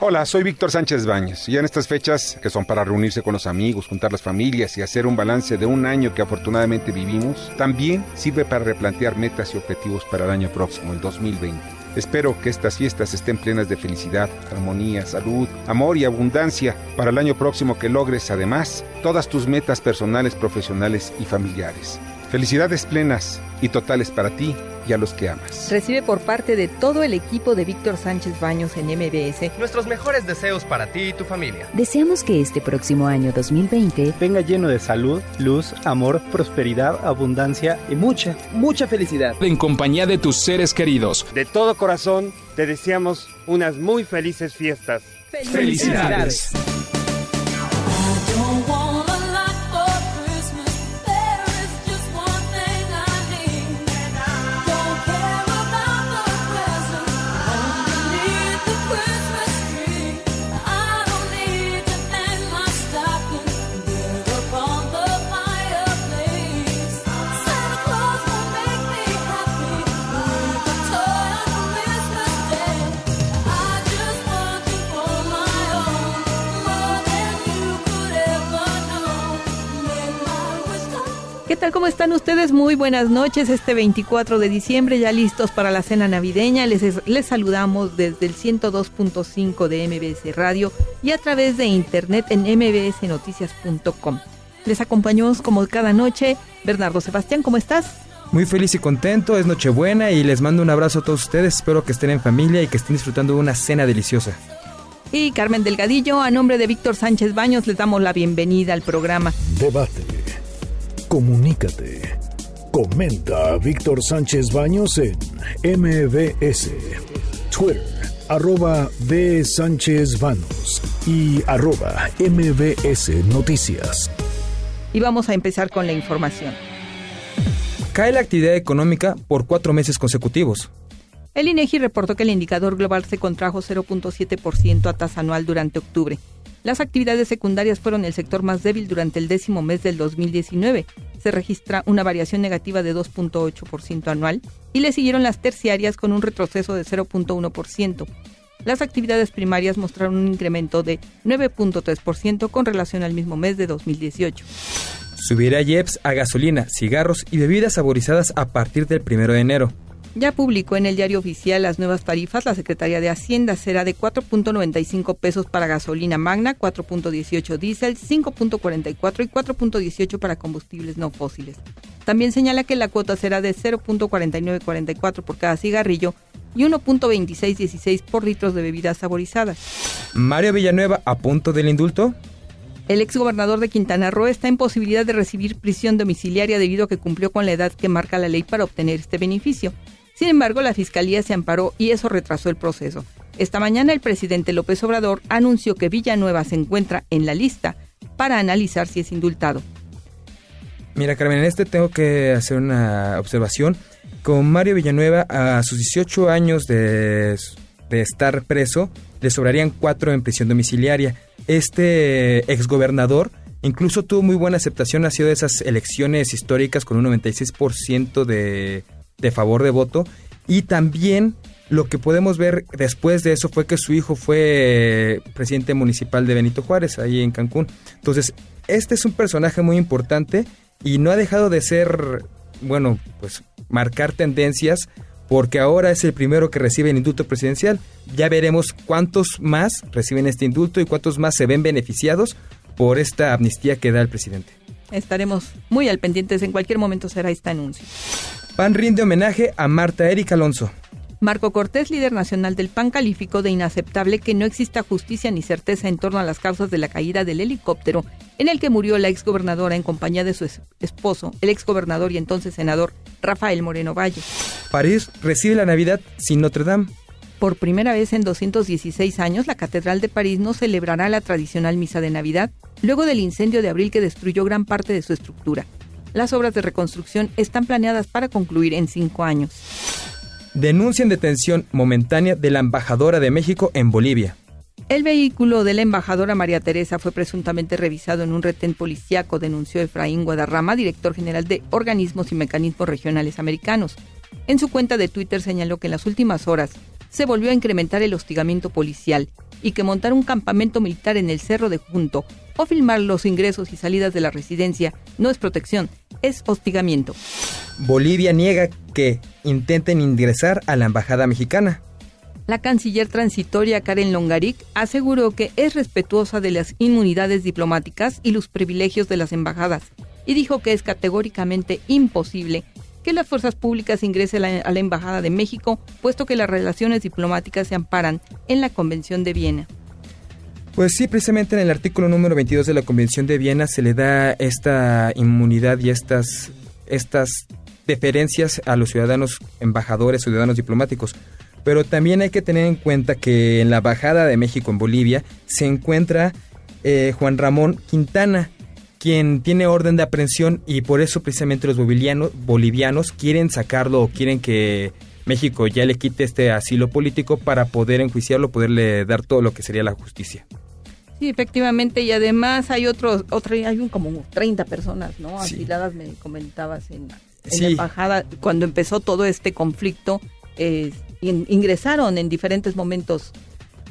Hola, soy Víctor Sánchez Baños y en estas fechas, que son para reunirse con los amigos, juntar las familias y hacer un balance de un año que afortunadamente vivimos, también sirve para replantear metas y objetivos para el año próximo, el 2020. Espero que estas fiestas estén plenas de felicidad, armonía, salud, amor y abundancia para el año próximo que logres además todas tus metas personales, profesionales y familiares. Felicidades plenas y totales para ti y a los que amas. Recibe por parte de todo el equipo de Víctor Sánchez Baños en MBS nuestros mejores deseos para ti y tu familia. Deseamos que este próximo año 2020 venga lleno de salud, luz, amor, prosperidad, abundancia y mucha, mucha felicidad. En compañía de tus seres queridos. De todo corazón te deseamos unas muy felices fiestas. Felicidades. ¿Qué tal? ¿Cómo están ustedes? Muy buenas noches. Este 24 de diciembre, ya listos para la cena navideña. Les, les saludamos desde el 102.5 de MBS Radio y a través de internet en mbsnoticias.com. Les acompañamos como cada noche Bernardo Sebastián. ¿Cómo estás? Muy feliz y contento, es Nochebuena y les mando un abrazo a todos ustedes. Espero que estén en familia y que estén disfrutando de una cena deliciosa. Y Carmen Delgadillo, a nombre de Víctor Sánchez Baños, les damos la bienvenida al programa. Debate. Comunícate. Comenta a Víctor Sánchez Baños en MBS. Twitter, arroba B. Sánchez Baños y arroba MBS Noticias. Y vamos a empezar con la información. Cae la actividad económica por cuatro meses consecutivos. El INEGI reportó que el indicador global se contrajo 0.7% a tasa anual durante octubre. Las actividades secundarias fueron el sector más débil durante el décimo mes del 2019. Se registra una variación negativa de 2.8% anual y le siguieron las terciarias con un retroceso de 0.1%. Las actividades primarias mostraron un incremento de 9.3% con relación al mismo mes de 2018. Subirá IEPS a gasolina, cigarros y bebidas saborizadas a partir del 1 de enero. Ya publicó en el diario oficial las nuevas tarifas. La Secretaría de Hacienda será de 4.95 pesos para gasolina magna, 4.18 diésel, 5.44 y 4.18 para combustibles no fósiles. También señala que la cuota será de 0.4944 por cada cigarrillo y 1.2616 por litros de bebidas saborizadas. Mario Villanueva a punto del indulto. El exgobernador de Quintana Roo está en posibilidad de recibir prisión domiciliaria debido a que cumplió con la edad que marca la ley para obtener este beneficio. Sin embargo, la Fiscalía se amparó y eso retrasó el proceso. Esta mañana el presidente López Obrador anunció que Villanueva se encuentra en la lista para analizar si es indultado. Mira, Carmen, en este tengo que hacer una observación. Con Mario Villanueva, a sus 18 años de, estar preso, le sobrarían cuatro en prisión domiciliaria. Este exgobernador incluso tuvo muy buena aceptación, ha de esas elecciones históricas con un 96% de, de favor de voto. Y también lo que podemos ver después de eso fue que su hijo fue presidente municipal de Benito Juárez, ahí en Cancún. Entonces, este es un personaje muy importante y no ha dejado de ser, bueno, pues marcar tendencias porque ahora es el primero que recibe el indulto presidencial. Ya veremos cuántos más reciben este indulto y cuántos más se ven beneficiados por esta amnistía que da el presidente. Estaremos muy al pendientes, en cualquier momento será este anuncio. PAN rinde homenaje a Marta Erika Alonso. Marco Cortés, líder nacional del PAN, calificó de inaceptable que no exista justicia ni certeza en torno a las causas de la caída del helicóptero en el que murió la exgobernadora en compañía de su esposo, el exgobernador y entonces senador Rafael Moreno Valle. París recibe la Navidad sin Notre Dame. Por primera vez en 216 años, la Catedral de París no celebrará la tradicional misa de Navidad, luego del incendio de abril que destruyó gran parte de su estructura. Las obras de reconstrucción están planeadas para concluir en cinco años. Denuncian detención momentánea de la embajadora de México en Bolivia. El vehículo de la embajadora María Teresa fue presuntamente revisado en un retén policiaco, denunció Efraín Guadarrama, director general de Organismos y Mecanismos Regionales Americanos. En su cuenta de Twitter señaló que en las últimas horas se volvió a incrementar el hostigamiento policial y que montar un campamento militar en el Cerro de Junto o filmar los ingresos y salidas de la residencia no es protección, es hostigamiento. Bolivia niega que intenten ingresar a la embajada mexicana. La canciller transitoria Karen Longaric aseguró que es respetuosa de las inmunidades diplomáticas y los privilegios de las embajadas y dijo que es categóricamente imposible que las fuerzas públicas ingresen a la, a la Embajada de México, puesto que las relaciones diplomáticas se amparan en la Convención de Viena. Pues sí, precisamente en el artículo número 22 de la Convención de Viena se le da esta inmunidad y estas, estas deferencias a los ciudadanos embajadores, ciudadanos diplomáticos. Pero también hay que tener en cuenta que en la Embajada de México en Bolivia se encuentra eh, Juan Ramón Quintana, quien tiene orden de aprehensión y por eso precisamente los bolivianos, bolivianos quieren sacarlo o quieren que México ya le quite este asilo político para poder enjuiciarlo, poderle dar todo lo que sería la justicia. Sí, efectivamente, y además hay otros, otro, hay un como 30 personas, ¿no? Asiladas, sí. me comentabas en, en sí. la embajada, cuando empezó todo este conflicto, eh, in, ingresaron en diferentes momentos.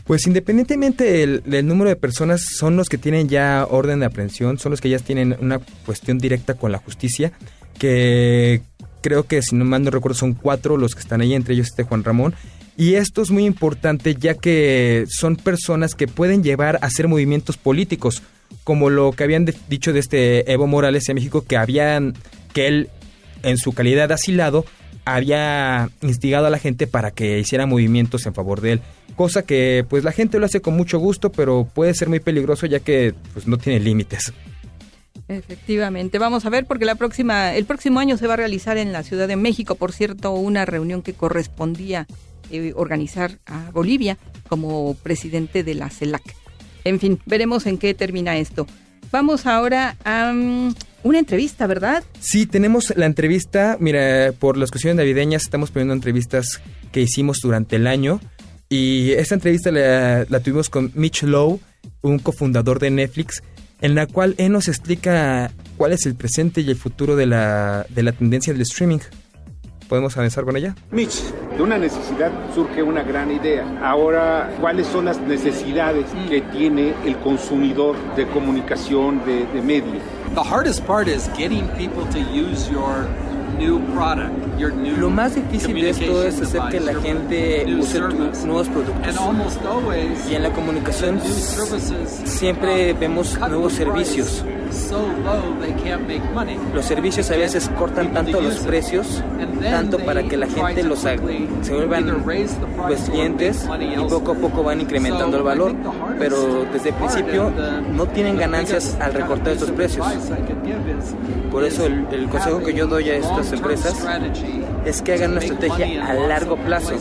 Pues independientemente del, del, número de personas, son los que tienen ya orden de aprehensión, son los que ya tienen una cuestión directa con la justicia, que creo que si no mal no recuerdo son cuatro los que están ahí, entre ellos este Juan Ramón, y esto es muy importante ya que son personas que pueden llevar a hacer movimientos políticos, como lo que habían dicho de este Evo Morales en México, que habían, que él en su calidad de asilado había instigado a la gente para que hiciera movimientos en favor de él, cosa que pues la gente lo hace con mucho gusto, pero puede ser muy peligroso ya que pues no tiene límites. Efectivamente, vamos a ver porque la próxima, el próximo año se va a realizar en la Ciudad de México, por cierto, una reunión que correspondía eh, organizar a Bolivia como presidente de la CELAC. En fin, veremos en qué termina esto. Vamos ahora a um, una entrevista, ¿verdad? Sí, tenemos la entrevista. Mira, por las cuestiones navideñas estamos poniendo entrevistas que hicimos durante el año. Y esta entrevista la, la tuvimos con Mitch Lowe, un cofundador de Netflix, en la cual él nos explica cuál es el presente y el futuro de la, de la tendencia del streaming. ¿Podemos avanzar con ella? Mitch, de una necesidad surge una gran idea. Ahora, ¿cuáles son las necesidades que tiene el consumidor de comunicación, de, de medios? The hardest part is getting people to use your new product, your new Lo más difícil de esto es hacer que la gente use tus nuevos productos. Y en la comunicación siempre vemos nuevos servicios. Los servicios a veces cortan tanto los precios, tanto para que la gente los haga, se vuelvan pues, clientes y poco a poco van incrementando el valor, pero desde el principio no tienen ganancias al recortar estos precios. Por eso el, el consejo que yo doy a estas empresas es que hagan una estrategia a largo plazo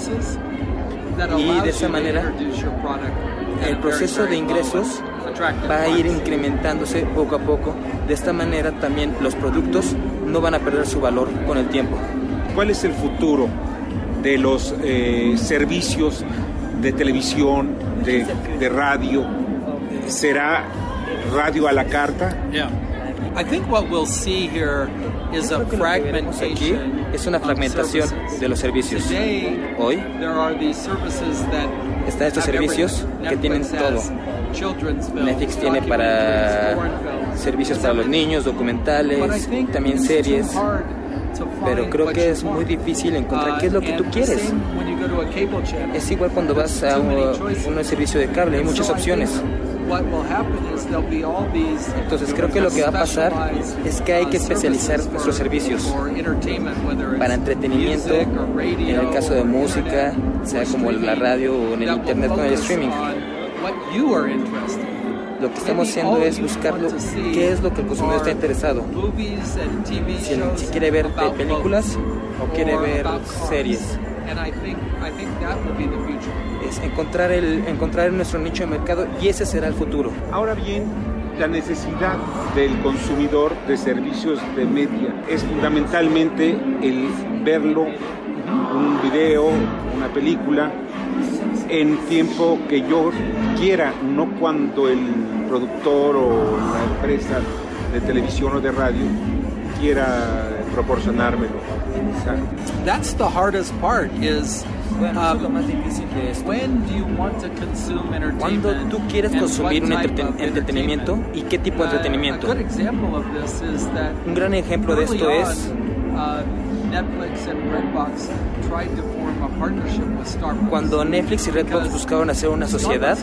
y de esa manera el proceso de ingresos va a ir incrementándose poco a poco. De esta manera también los productos no van a perder su valor con el tiempo. ¿Cuál es el futuro de los eh, servicios de televisión, de, de, radio? ¿Será radio a la carta? Yeah. I think what we'll see here is a fragmentation es una fragmentación de los servicios. Hoy están estos servicios que tienen todo. Netflix tiene para servicios para los niños, documentales, también series. Pero creo que es muy difícil encontrar qué es lo que tú quieres. Es igual cuando vas a un, un servicio de cable, hay muchas opciones. Entonces creo que lo que va a pasar es que hay que especializar nuestros servicios para entretenimiento, en el caso de música, sea como la radio o en el internet con el streaming. Lo que estamos haciendo es buscar qué es lo que el consumidor está interesado. Si, si quiere ver películas o quiere ver series es encontrar el encontrar nuestro nicho de mercado y ese será el futuro. Ahora bien, la necesidad del consumidor de servicios de media es fundamentalmente el verlo, un video, una película, en tiempo que yo quiera, no cuando el productor o la empresa de televisión o de radio quiera proporcionármelo. That's the hardest part is bueno, eso es lo más difícil de esto. Cuando tú quieres consumir un entreten entretenimiento y qué tipo de entretenimiento. Un gran ejemplo de esto es cuando Netflix y Redbox buscaron hacer una sociedad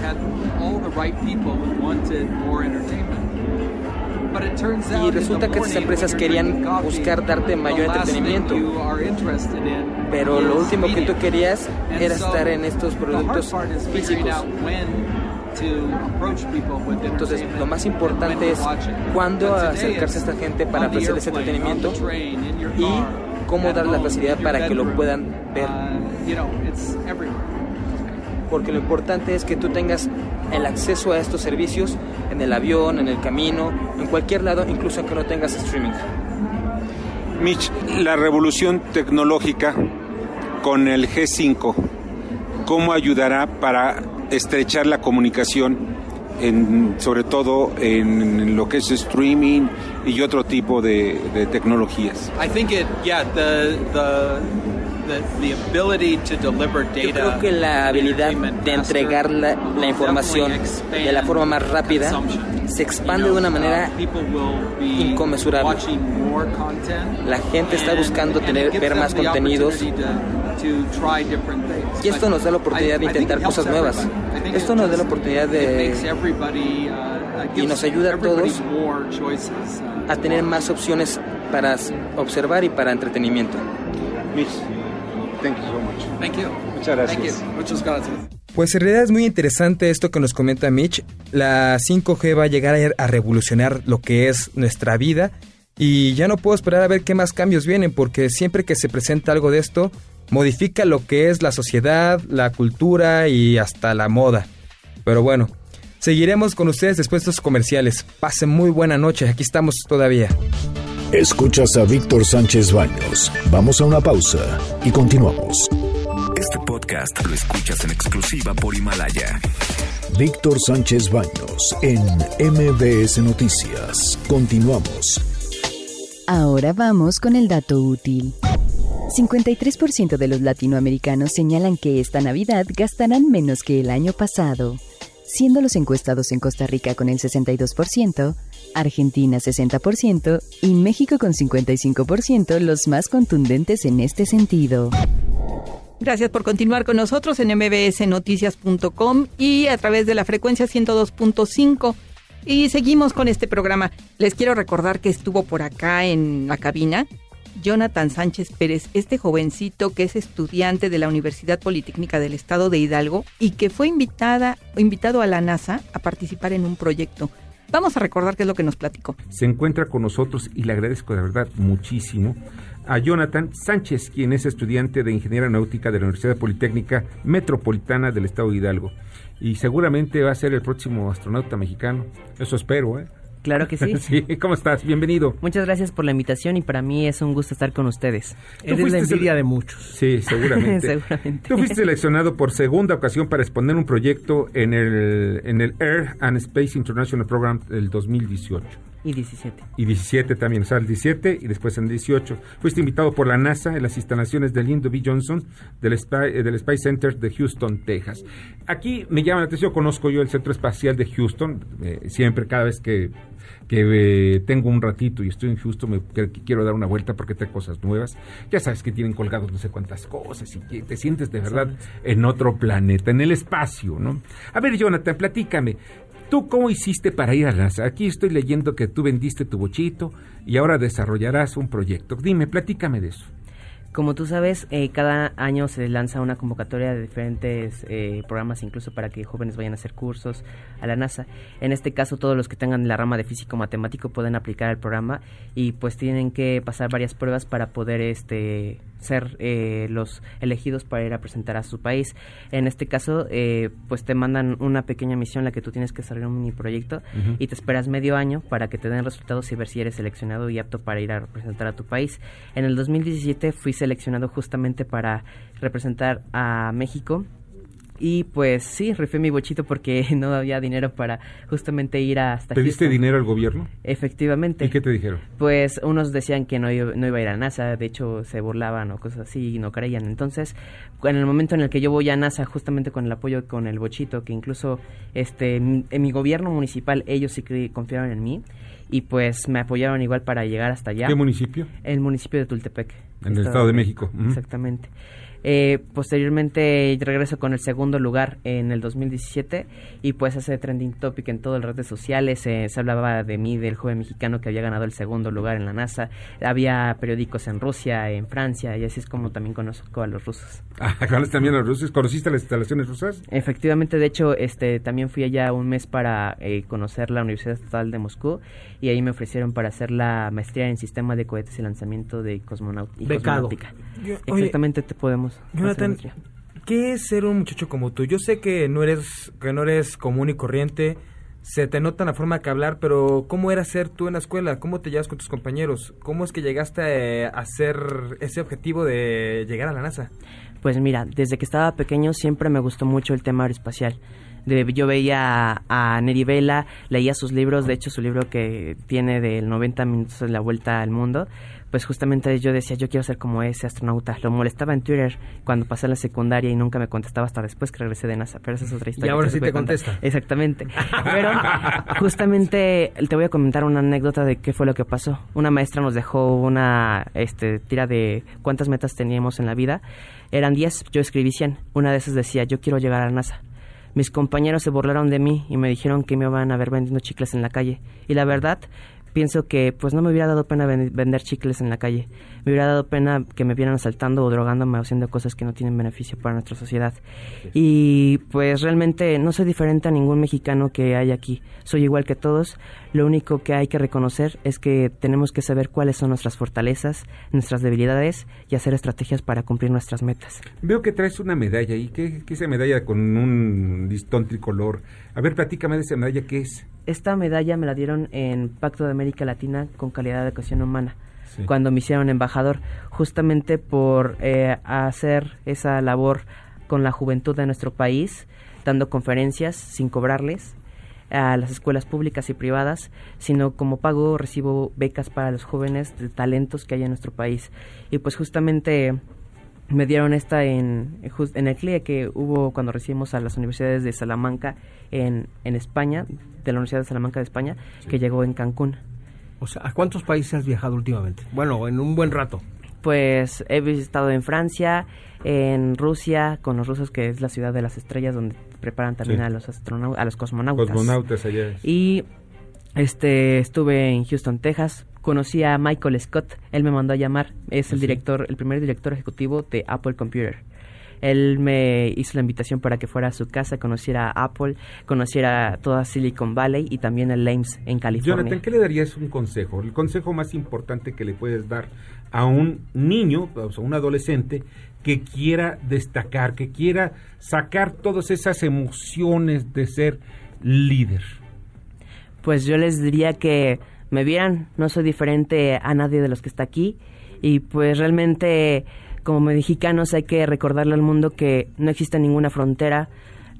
y resulta que estas empresas querían buscar darte mayor entretenimiento. Pero lo último que tú querías era estar en estos productos físicos. Entonces, lo más importante es cuándo acercarse a esta gente para ofrecerles entretenimiento y cómo dar la facilidad para que lo puedan ver. Porque lo importante es que tú tengas el acceso a estos servicios en el avión, en el camino, en cualquier lado, incluso aunque no tengas streaming. Mitch, la revolución tecnológica con el G5, ¿cómo ayudará para estrechar la comunicación, en, sobre todo en lo que es streaming y otro tipo de, de tecnologías? I think it, yeah, the, the yo creo que la habilidad de entregar la, la, información de la forma más rápida se expande de una manera inconmensurable. La gente está buscando tener, ver más contenidos y esto nos da la oportunidad de intentar cosas nuevas. Esto nos da la oportunidad de... y nos ayuda a todos a tener más opciones para observar y para entretenimiento. Thank you so much. Thank you. Muchas gracias. Muchas gracias. Pues en realidad es muy interesante esto que nos comenta Mitch. La 5G va a llegar a revolucionar lo que es nuestra vida y ya no puedo esperar a ver qué más cambios vienen porque siempre que se presenta algo de esto modifica lo que es la sociedad, la cultura y hasta la moda. Pero bueno, seguiremos con ustedes después de estos comerciales. Pasen muy buena noche, aquí estamos todavía. Escuchas a Víctor Sánchez Baños. Vamos a una pausa y continuamos. Este podcast lo escuchas en exclusiva por Himalaya. Víctor Sánchez Baños en MBS Noticias. Continuamos. Ahora vamos con el dato útil. 53% de los latinoamericanos señalan que esta Navidad gastarán menos que el año pasado, siendo los encuestados en Costa Rica con el 62%, Argentina 60% y México con 55% los más contundentes en este sentido. Gracias por continuar con nosotros en mbsnoticias.com y a través de la frecuencia 102.5. Y seguimos con este programa. Les quiero recordar que estuvo por acá en la cabina Jonathan Sánchez Pérez, este jovencito que es estudiante de la Universidad Politécnica del Estado de Hidalgo y que fue invitada, invitado a la NASA a participar en un proyecto. Vamos a recordar qué es lo que nos platicó. Se encuentra con nosotros y le agradezco de verdad muchísimo a Jonathan Sánchez, quien es estudiante de Ingeniería Náutica de la Universidad Politécnica Metropolitana del Estado de Hidalgo. Y seguramente va a ser el próximo astronauta mexicano. Eso espero, ¿eh? Claro que sí. sí. ¿Cómo estás? Bienvenido. Muchas gracias por la invitación y para mí es un gusto estar con ustedes. Es la envidia de muchos. Sí, seguramente. seguramente. Tú fuiste seleccionado por segunda ocasión para exponer un proyecto en el, en el Air and Space International Program del 2018. Y 17. Y 17 también, o sea, el 17 y después en el 18. Fuiste invitado por la NASA en las instalaciones de Lyndon B. Johnson del, Spy, del Space Center de Houston, Texas. Aquí me llama la atención, conozco yo el Centro Espacial de Houston, eh, siempre, cada vez que que eh, tengo un ratito y estoy en Houston, me, que, que quiero dar una vuelta porque tengo cosas nuevas. Ya sabes que tienen colgados no sé cuántas cosas y que te sientes de verdad en otro planeta, en el espacio, ¿no? A ver, Jonathan, platícame. ¿Tú cómo hiciste para ir a NASA? Aquí estoy leyendo que tú vendiste tu bochito y ahora desarrollarás un proyecto. Dime, platícame de eso. Como tú sabes, eh, cada año se lanza una convocatoria de diferentes eh, programas, incluso para que jóvenes vayan a hacer cursos a la NASA. En este caso, todos los que tengan la rama de físico matemático pueden aplicar el programa y pues tienen que pasar varias pruebas para poder este ser eh, los elegidos para ir a presentar a su país. En este caso, pues te mandan una pequeña misión la que tú tienes que desarrollar un mini proyecto y te esperas medio año para que te den resultados y ver si eres seleccionado y apto para ir a representar a tu país. En el 2017 fui seleccionado justamente para representar a México y pues sí, rifé mi bochito porque no había dinero para justamente ir hasta ¿Pediste dinero al gobierno? Efectivamente. ¿Y qué te dijeron? Pues unos decían que no, no iba a ir a NASA, de hecho se burlaban o cosas así y no creían. Entonces, en el momento en el que yo voy a NASA, justamente con el apoyo con el bochito, que incluso este en mi gobierno municipal ellos sí confiaron en mí y pues me apoyaron igual para llegar hasta allá. ¿Qué municipio? El municipio de Tultepec. En el Estado de México. Exactamente. Eh, posteriormente regreso con el segundo lugar en el 2017 y pues hace trending topic en todas las redes sociales. Eh, se hablaba de mí, del joven mexicano que había ganado el segundo lugar en la NASA. Había periódicos en Rusia, en Francia y así es como también conozco a los rusos. Ah, ¿conoces también a los rusos? ¿Conociste las instalaciones rusas? Efectivamente, de hecho, este también fui allá un mes para eh, conocer la Universidad Estatal de Moscú y ahí me ofrecieron para hacer la maestría en sistema de cohetes y lanzamiento de cosmonáutica. Exactamente, te podemos Jonathan, ¿qué es ser un muchacho como tú? Yo sé que no eres que no eres común y corriente, se te nota la forma de hablar, pero ¿cómo era ser tú en la escuela? ¿Cómo te llevas con tus compañeros? ¿Cómo es que llegaste a hacer ese objetivo de llegar a la NASA? Pues mira, desde que estaba pequeño siempre me gustó mucho el tema aeroespacial. yo veía a, a Neri Vela, leía sus libros, de hecho su libro que tiene del 90 minutos de la vuelta al mundo, pues justamente yo decía, yo quiero ser como ese astronauta. Lo molestaba en Twitter cuando pasé la secundaria y nunca me contestaba hasta después que regresé de NASA, pero esa es otra historia. Y ahora sí te contesta. Exactamente. Pero justamente te voy a comentar una anécdota de qué fue lo que pasó. Una maestra nos dejó una este, tira de cuántas metas teníamos en la vida. Eran 10, yo escribí 100. Una de esas decía, yo quiero llegar a NASA. Mis compañeros se burlaron de mí y me dijeron que me iban a ver vendiendo chicles en la calle. Y la verdad, pienso que pues no me hubiera dado pena vender chicles en la calle. Me hubiera dado pena que me vieran asaltando o drogándome o haciendo cosas que no tienen beneficio para nuestra sociedad. Y pues realmente no soy diferente a ningún mexicano que hay aquí. Soy igual que todos. Lo único que hay que reconocer es que tenemos que saber cuáles son nuestras fortalezas, nuestras debilidades y hacer estrategias para cumplir nuestras metas. Veo que traes una medalla y ¿qué, qué es esa medalla con un listón tricolor? A ver, platícame de esa medalla, ¿qué es? Esta medalla me la dieron en Pacto de América Latina con calidad de educación humana, cuando me hicieron embajador, justamente por eh, hacer esa labor con la juventud de nuestro país, dando conferencias sin cobrarles a las escuelas públicas y privadas, sino como pago recibo becas para los jóvenes de talentos que hay en nuestro país. Y pues justamente me dieron esta en, en el CLIE que hubo cuando recibimos a las universidades de Salamanca en, en España, de la Universidad de Salamanca de España, que llegó en Cancún. O sea, ¿a cuántos países has viajado últimamente? Bueno, en un buen rato. Pues he visitado en Francia, en Rusia, con los rusos, que es la ciudad de las estrellas, donde preparan también a los astronautas, a los cosmonautas. Cosmonautas allá. Y este estuve en Houston, Texas, conocí a Michael Scott, él me mandó a llamar, es el director, el primer director ejecutivo de Apple Computer. Él me hizo la invitación para que fuera a su casa, conociera a Apple, conociera toda Silicon Valley y también el Ames en California. Jonathan, ¿qué le darías un consejo? El consejo más importante que le puedes dar a un niño, o sea, un adolescente que quiera destacar, que quiera sacar todas esas emociones de ser líder. Pues yo les diría que me vieran, no soy diferente a nadie de los que está aquí y pues realmente como mexicanos hay que recordarle al mundo que no existe ninguna frontera,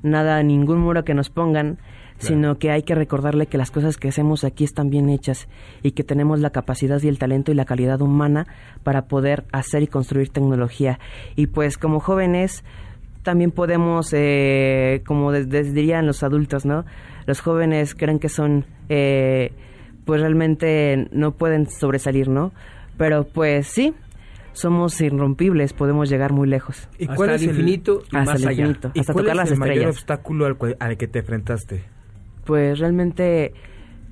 nada, ningún muro que nos pongan, sino que hay que recordarle que las cosas que hacemos aquí están bien hechas y que tenemos la capacidad y el talento y la calidad humana para poder hacer y construir tecnología. Y pues como jóvenes también podemos, eh, como dirían los adultos, ¿no? Los jóvenes creen que son... Eh, pues realmente no pueden sobresalir, ¿no? Pero pues sí, somos irrompibles, podemos llegar muy lejos. ¿Y cuál es el infinito y hasta más el allá? infinito, ¿Y hasta cuál tocar es las el mayor estrellas? obstáculo al, cual- al que te enfrentaste? Pues realmente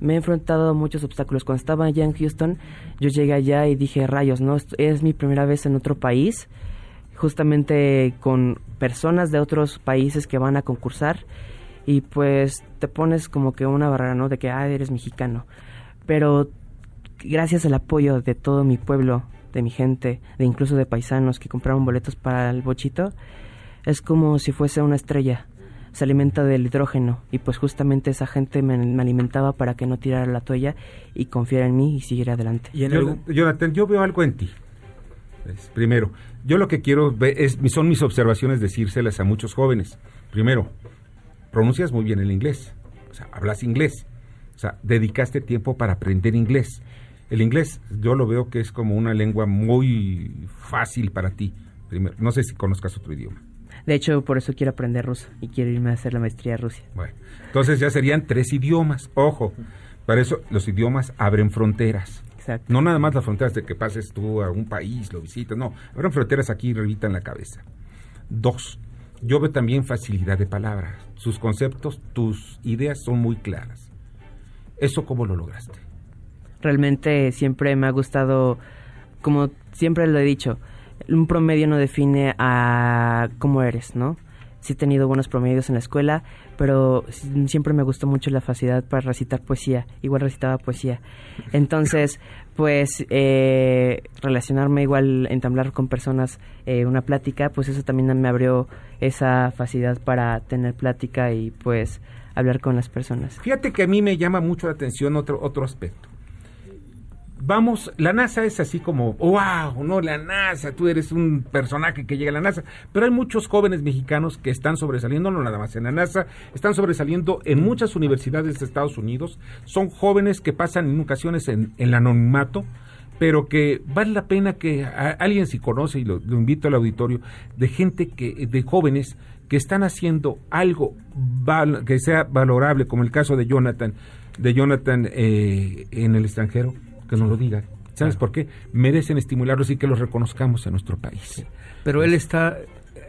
me he enfrentado a muchos obstáculos. Cuando estaba allá en Houston, yo llegué allá y dije, rayos, ¿no? Es mi primera vez en otro país, justamente con personas de otros países que van a concursar y pues te pones como que una barrera, ¿no? De que, ah, eres mexicano. Pero gracias al apoyo de todo mi pueblo, de mi gente, de incluso de paisanos que compraron boletos para el bochito, es como si fuese una estrella. Se alimenta del hidrógeno y pues justamente esa gente me, alimentaba para que no tirara la toalla y confiara en mí y siguiera adelante. Y Jonathan, yo veo algo en ti. primero, yo lo que quiero ver es, son mis observaciones decírselas a muchos jóvenes. Primero, pronuncias muy bien el inglés, o sea, hablas inglés, o sea, dedicaste tiempo para aprender inglés. El inglés yo lo veo que es como una lengua muy fácil para ti. Primero, no sé si conozcas otro idioma. De hecho, por eso quiero aprender ruso y quiero irme a hacer la maestría en Rusia. Bueno, entonces ya serían tres idiomas. Ojo, para eso los idiomas abren fronteras. Exacto. No nada más las fronteras de que pases tú a un país, lo visitas, no. Abren fronteras aquí y en la cabeza. Dos, yo veo también facilidad de palabras. Sus conceptos, tus ideas son muy claras. ¿Eso cómo lo lograste? Realmente siempre me ha gustado, como siempre lo he dicho, un promedio no define a cómo eres, ¿no? Sí he tenido buenos promedios en la escuela, pero siempre me gustó mucho la facilidad para recitar poesía. Igual recitaba poesía. Entonces, pues, eh, relacionarme igual, entablar con personas eh, una plática, pues eso también me abrió esa facilidad para tener plática y pues hablar con las personas. Fíjate que a mí me llama mucho la atención otro, otro aspecto vamos, la NASA es así como, wow, no, la NASA, tú eres un personaje que llega a la NASA, pero hay muchos jóvenes mexicanos que están sobresaliendo, no nada más en la NASA, están sobresaliendo en muchas universidades de Estados Unidos, son jóvenes que pasan en ocasiones en, el anonimato, pero que vale la pena que alguien si conoce, y lo, invito al auditorio, de gente que, de jóvenes que están haciendo algo que sea valorable, como el caso de Jonathan, de Jonathan eh, en el extranjero, que nos lo diga. ¿Sabes por qué? Merecen estimularlos y que los reconozcamos en nuestro país. Pero él está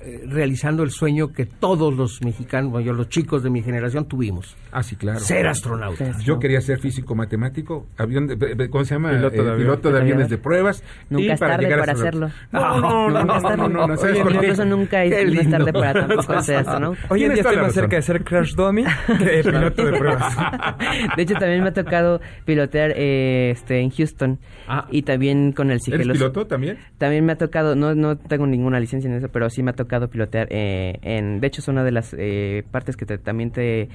eh, realizando el sueño que todos los mexicanos, bueno, yo, los chicos de mi generación tuvimos. Ah, sí, claro. Ser astronauta. Yo quería ser físico matemático, avión de, ¿cómo se llama? Piloto de, aviones de pruebas. Nunca es tarde para, hacerlo. No, no, no, no, no, no, no, ¿sabes por qué? Eso nunca es tarde para tampoco hacer esto, ¿no? Hoy en día estoy más cerca de ser crash dummy que piloto de pruebas. De hecho, también me ha tocado pilotear eh, este, en Houston ah. y también con el sigiloso. ¿Eres piloto también? También me ha tocado, no, no tengo ninguna licencia en eso, pero sí me ha tocado pilotear. Eh, en, de hecho, es una de las eh, partes que también te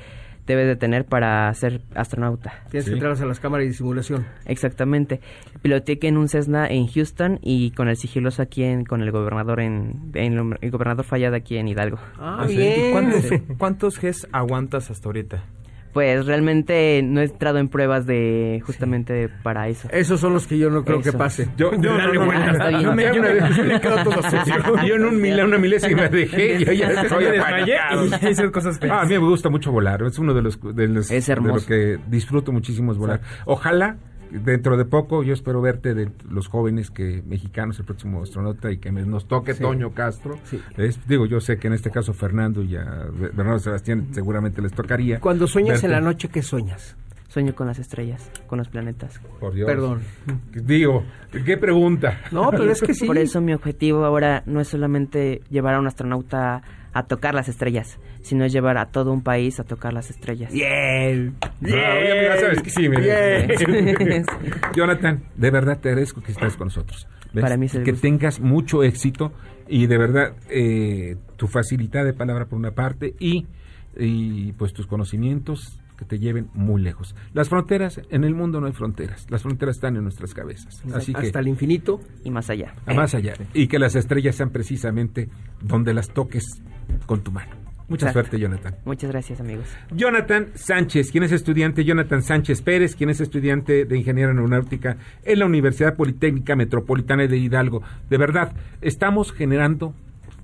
debes de tener para ser astronauta. Tienes que entrar a las cámaras de simulación. Exactamente. Piloteé en un Cessna en Houston y con el sigiloso aquí en, con el gobernador en, el gobernador fallado aquí en Hidalgo. Ah, ah bien. ¿Cuántos, ¿Cuántos Gs aguantas hasta ahorita? Pues realmente no he entrado en pruebas de justamente para eso. Esos son los que yo no creo que pase. Yo, yo, yo, yo, me, yo, yo en un mil, una milésima dejé yo ya estoy y hice cosas Ah, a mí me gusta mucho volar, es uno de los de los, es hermoso. de lo que disfruto muchísimo es volar. Ojalá dentro de poco yo espero verte de los jóvenes que mexicanos el próximo astronauta y que nos toque Toño Castro. Digo yo sé que en este caso Fernando y a Bernardo Sebastián seguramente les tocaría. Cuando sueñas en la noche qué sueñas sueño con las estrellas con los planetas. Por Dios. Perdón. Digo qué pregunta no pero es que sí. Por eso mi objetivo ahora no es solamente llevar a un astronauta a tocar las estrellas, sino es llevar a todo un país a tocar las estrellas. Bien. sabes que sí, bien. Jonathan, de verdad te agradezco que estés con nosotros. Para mí que tengas mucho éxito y de verdad eh, tu facilidad de palabra por una parte y, y pues tus conocimientos que te lleven muy lejos. Las fronteras, en el mundo no hay fronteras, las fronteras están en nuestras cabezas. Así que, Hasta el infinito y más allá. más allá. Y que las estrellas sean precisamente donde las toques con tu mano. Mucha suerte, Jonathan. Muchas gracias, amigos. Jonathan Sánchez, quien es estudiante, Jonathan Sánchez Pérez, quien es estudiante de Ingeniería Aeronáutica en la Universidad Politécnica Metropolitana de Hidalgo. De verdad, estamos generando,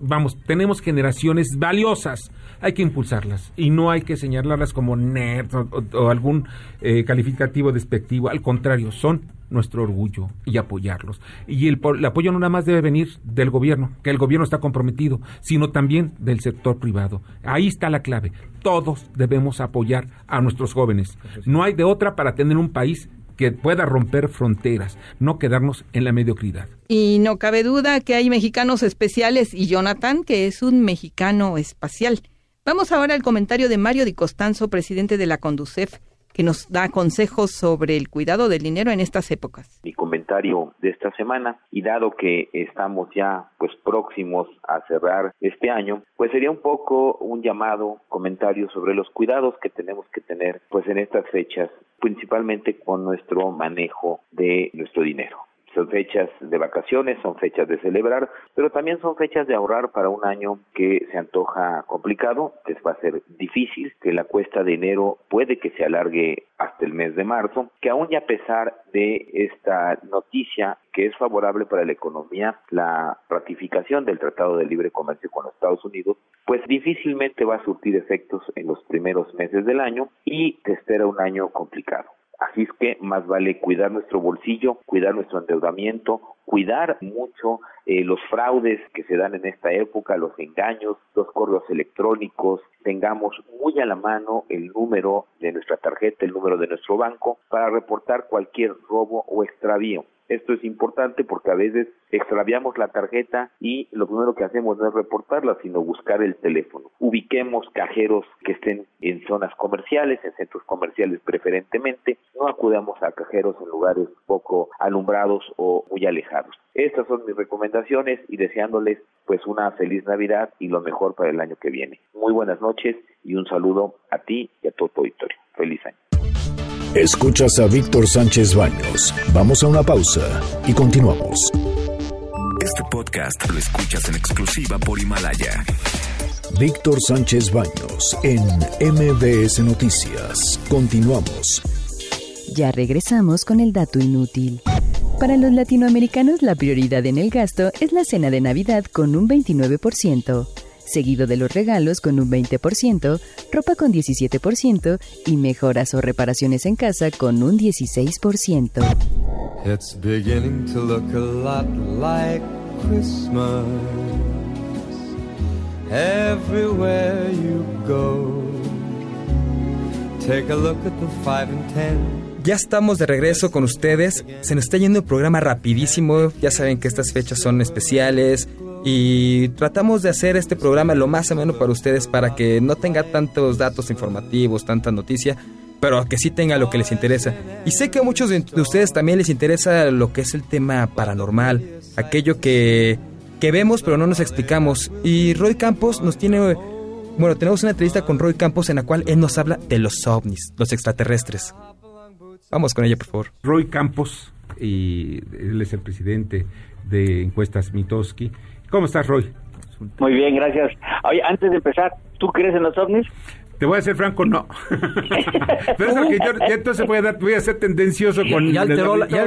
vamos, tenemos generaciones valiosas hay que impulsarlas y no hay que señalarlas como nerd o, algún eh, calificativo despectivo. Al contrario, son nuestro orgullo y apoyarlos. Y el, el, apoyo no nada más debe venir del gobierno, que el gobierno está comprometido, sino también del sector privado. Ahí está la clave. Todos debemos apoyar a nuestros jóvenes. No hay de otra para tener un país que pueda romper fronteras, no quedarnos en la mediocridad. Y no cabe duda que hay mexicanos especiales y Jonathan, que es un mexicano espacial. Vamos ahora al comentario de Mario Di Costanzo, presidente de la Conducef, que nos da consejos sobre el cuidado del dinero en estas épocas. Mi comentario de esta semana y dado que estamos ya pues próximos a cerrar este año, pues sería un poco un llamado, comentario sobre los cuidados que tenemos que tener pues en estas fechas, principalmente con nuestro manejo de nuestro dinero. Son fechas de vacaciones, son fechas de celebrar, pero también son fechas de ahorrar para un año que se antoja complicado, que va a ser difícil, que la cuesta de enero puede que se alargue hasta el mes de marzo, que aún y a pesar de esta noticia que es favorable para la economía, la ratificación del Tratado de Libre Comercio con los Estados Unidos, pues difícilmente va a surtir efectos en los primeros meses del año y te espera un año complicado. Así es que más vale cuidar nuestro bolsillo, cuidar nuestro endeudamiento, cuidar mucho eh, los fraudes que se dan en esta época, los engaños, los correos electrónicos, tengamos muy a la mano el número de nuestra tarjeta, el número de nuestro banco para reportar cualquier robo o extravío. Esto es importante porque a veces extraviamos la tarjeta y lo primero que hacemos no es reportarla, sino buscar el teléfono. Ubiquemos cajeros que estén en zonas comerciales, en centros comerciales preferentemente. No acudamos a cajeros en lugares poco alumbrados o muy alejados. Estas son mis recomendaciones y deseándoles pues una feliz Navidad y lo mejor para el año que viene. Muy buenas noches y un saludo a ti y a todo tu auditorio. Feliz año. Escuchas a Víctor Sánchez Baños. Vamos a una pausa y continuamos. Este podcast lo escuchas en exclusiva por Himalaya. Víctor Sánchez Baños en MBS Noticias. Continuamos. Ya regresamos con el dato inútil. Para los latinoamericanos la prioridad en el gasto es la cena de Navidad con un 29% seguido de los regalos con un 20%, ropa con 17% y mejoras o reparaciones en casa con un 16%. It's beginning to look a lot like Christmas everywhere you go. Take a look at the 5 and 10. Ya estamos de regreso con ustedes. Se nos está yendo el programa rapidísimo. Ya saben que estas fechas son especiales y tratamos de hacer este programa lo más ameno para ustedes para que no tenga tantos datos informativos, tanta noticia, pero que sí tenga lo que les interesa. Y sé que a muchos de ustedes también les interesa lo que es el tema paranormal, aquello que, que vemos pero no nos explicamos. Y Roy Campos nos tiene... Bueno, tenemos una entrevista con Roy Campos en la cual él nos habla de los ovnis, los extraterrestres. Vamos con ella, por favor. Roy Campos, y él es el presidente de Encuestas Mitoski ¿Cómo estás, Roy? Muy bien, gracias. Oye, antes de empezar, ¿tú crees en los ovnis? Te voy a ser franco, no. Pero es que yo ya entonces voy a, dar, voy a ser tendencioso con... Ya alteró, la, ya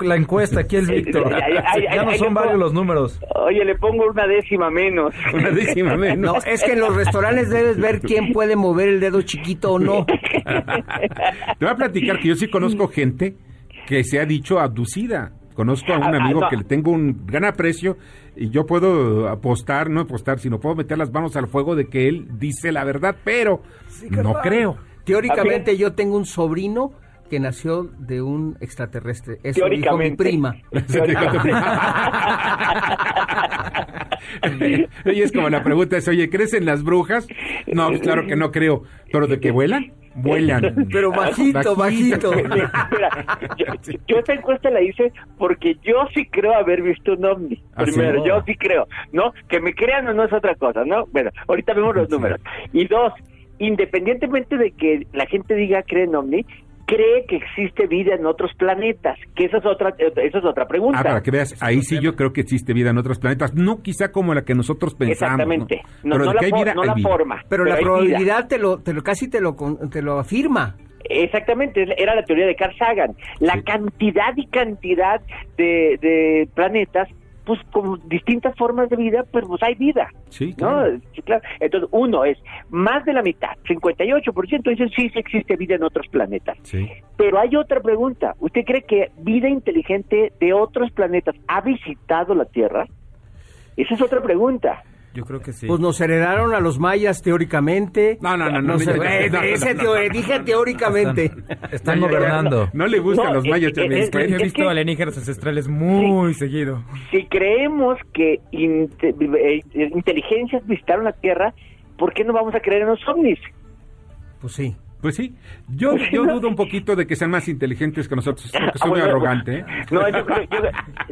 la encuesta aquí el Víctor. ya, no son varios los números. Oye, le pongo una décima menos. Una décima menos. No, es que en los restaurantes debes ver quién puede mover el dedo chiquito o no. Te voy a platicar que yo sí conozco gente que se ha dicho abducida. Conozco a un ah, amigo que le tengo un gran aprecio y yo puedo apostar, no apostar, sino puedo meter las manos al fuego de que él dice la verdad, pero no creo. Teóricamente yo tengo un sobrino que nació de un extraterrestre. Eso dijo mi prima. oye, es como la pregunta es, oye, ¿crees en las brujas? No, pues claro que no creo. ¿Pero de que vuelan? Vuelan. Pero bajito, bajito. yo, esta encuesta la hice porque yo sí creo haber visto un ovni. ¿Ah, Primero, yo sí creo, ¿no? Que me crean o no es otra cosa, ¿no? Bueno, ahorita vemos los números. Y dos, independientemente de que la gente diga cree en ovni, cree que existe vida en otros planetas, que esa es otra, esa es otra pregunta. Ah, para que veas, ahí sí yo creo que existe vida en otros planetas, no quizá como la que nosotros pensamos. Exactamente, no, pero la, forma. Pero, la probabilidad te lo, te lo, casi te lo, te lo afirma. Exactamente, era la teoría de Carl Sagan. La cantidad y cantidad de, de planetas pues como distintas formas de vida, pues, pues hay vida. Sí, claro. ¿no? Sí, claro. Entonces, uno es, más de la mitad, 58% dicen sí, sí existe vida en otros planetas. Sí. Pero hay otra pregunta. ¿Usted cree que vida inteligente de otros planetas ha visitado la Tierra? Esa es otra pregunta. Yo creo que sí. Pues nos heredaron a los mayas teóricamente. No, no, no. no, no, sé, no, eh, no, ese no, teo- no. dije teóricamente. Están, están gobernando. No le gustan No, los mayas, eh, eh, Chávez. es- Yo he visto que- alienígenas ancestrales muy seguido. Si creemos que inte- eh, inteligencias visitaron la Tierra, ¿por qué no vamos a creer en los ovnis? Pues sí. Pues sí, yo, yo dudo un poquito de que sean más inteligentes que nosotros, Ah, soy muy arrogante. ¿eh? No, yo creo, yo,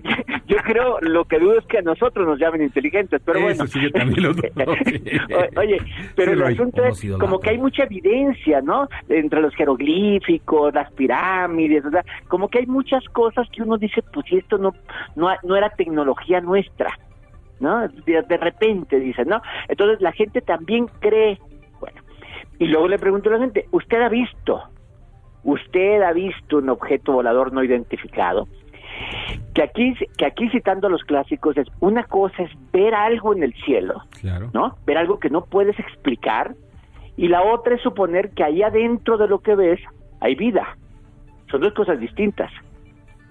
yo creo, lo que dudo es que a nosotros nos llamen inteligentes, pero Eso bueno. sí, yo también lo dudo. Oye, pero Sí, el asunto es como que hay mucha evidencia, ¿no? Entre los jeroglíficos, las pirámides, o sea, como que hay muchas cosas que uno dice, pues si esto no, no, no era tecnología nuestra, ¿no? De, de repente dicen, ¿no? Entonces la gente también cree, y luego le pregunto a la gente, ¿usted ha visto? ¿Usted ha visto un objeto volador no identificado? Que aquí, que aquí citando a los clásicos es, una cosa es ver algo en el cielo, Claro. ¿no? Ver algo que no puedes explicar, y la otra es suponer que ahí adentro de lo que ves hay vida. Son dos cosas distintas.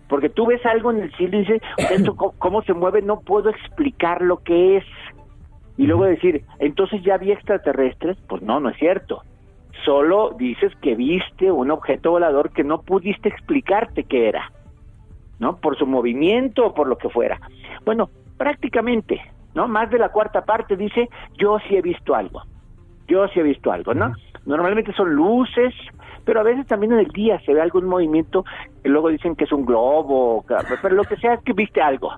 Porque tú ves algo en el cielo y dices, cómo se mueve, no puedo explicar lo que es. Y luego decir, entonces ya vi extraterrestres, pues no, no es cierto. Solo dices que viste un objeto volador que no pudiste explicarte qué era, ¿no? Por su movimiento o por lo que fuera. Bueno, prácticamente, ¿no? Más de la cuarta parte dice, yo sí he visto algo. Yo sí he visto algo, ¿no? Normalmente son luces, pero a veces también en el día se ve algún movimiento que luego dicen que es un globo, pero lo que sea es que viste algo.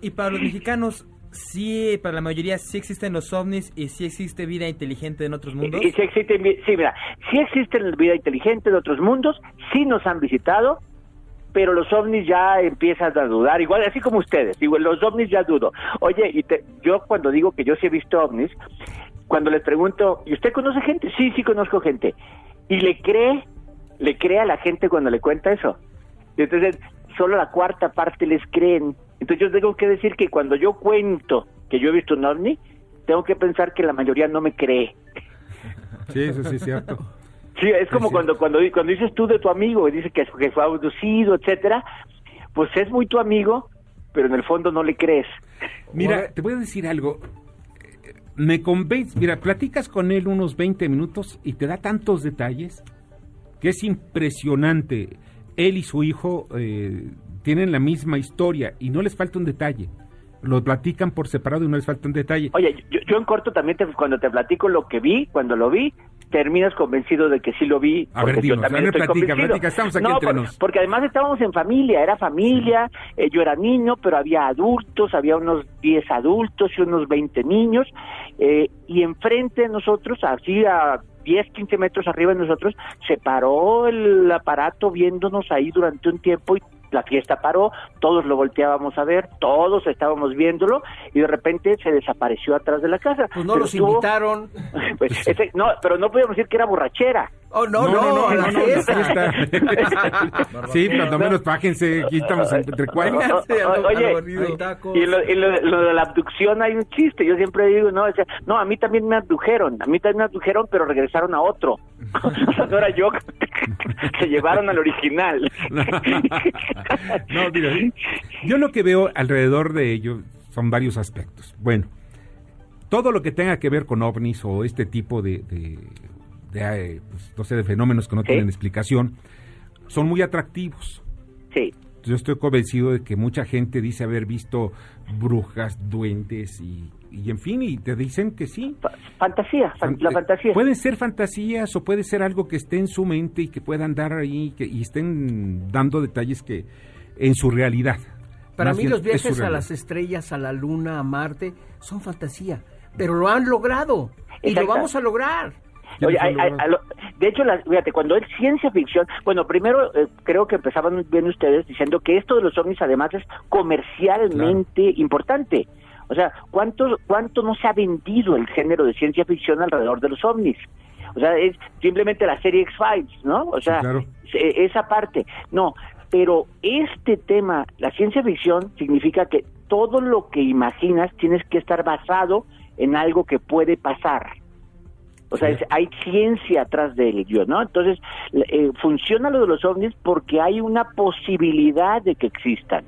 Y para los mexicanos, sí, para la mayoría sí existen los ovnis y sí existe vida inteligente en otros mundos. Y, y sí sí, mira, sí existen vida inteligente de otros mundos, sí nos han visitado, pero los ovnis ya empiezan a dudar, igual así como ustedes, digo, los ovnis ya dudo. Oye, y te- yo cuando digo que yo sí he visto ovnis, cuando les pregunto, ¿y usted conoce gente? Sí, sí conozco gente. Y le cree, le cree a la gente cuando le cuenta eso. Y entonces, solo la cuarta parte les creen. Entonces yo tengo que decir que cuando yo cuento que yo he visto un ovni, tengo que pensar que la mayoría no me cree. Sí, eso sí es cierto. Sí, es como cuando cuando cuando dices tú de tu amigo y dice que, que fue abducido, etcétera, pues es muy tu amigo, pero en el fondo no le crees. Mira, te voy a decir algo. Me convence, mira, platicas con él unos 20 minutos y te da tantos detalles que es impresionante. Él y su hijo eh, tienen la misma historia y no les falta un detalle. Lo platican por separado y no les falta un detalle. Oye, yo, yo en corto también te- cuando te platico lo que vi, cuando lo vi, terminas convencido de que sí lo vi. A ver, porque yo dinos, también a ver, estoy platica, estamos aquí No, entre por- porque además estábamos en familia, era familia, eh, yo era niño, pero había adultos, había unos 10 adultos y unos 20 niños, eh, y enfrente de nosotros, así a 10, 15 metros arriba de nosotros, se paró el aparato viéndonos ahí durante un tiempo y la fiesta paró, todos lo volteábamos a ver, todos estábamos viéndolo y de repente se desapareció atrás de la casa. Pues no Pero los estuvo- invitaron. pues, ese- no, pero no podíamos decir que era borrachera. Oh, no, no, no, la fiesta. sí, cuando menos pájense, aquí estamos entre o- oye, y, lo, y lo- lo de la abducción hay un chiste, yo siempre digo, no, o sea, no, a mí también me abdujeron, a mí también me abdujeron, pero regresaron a otro. O sea, no era yo, se llevaron al original. No, mira, yo lo que veo alrededor de ello son varios aspectos. Bueno, todo lo que tenga que ver con ovnis o este tipo de, de- de, eh, pues, no sé, de fenómenos que no tienen explicación, son muy atractivos. Sí. Yo estoy convencido de que mucha gente dice haber visto brujas, duendes y, y en fin, y te dicen que sí. Fantasía, fan- la fantasía. Pueden ser fantasías o puede ser algo que esté en su mente y que puedan dar ahí que, y estén dando detalles que en su realidad. Para mí los es viajes a las estrellas, a la luna, a Marte, son fantasía. Pero lo han logrado. Y lo vamos a lograr. Oye, hay- hay- a lo- de hecho, las- fíjate, cuando es ciencia ficción, bueno, primero eh, creo que empezaban bien ustedes diciendo que esto de los ovnis además es comercialmente importante. O sea, ¿cuánto, ¿cuánto no se ha vendido el género de ciencia ficción alrededor de los ovnis? O sea, es simplemente la serie X-Files, ¿no? O sea, claro. e- esa parte. No, pero este tema, la ciencia ficción, significa que todo lo que imaginas tienes que estar basado en algo que puede pasar. O sea, es- hay ciencia atrás de ello, ¿no? Entonces, eh, funciona lo de los ovnis porque hay una posibilidad de que existan.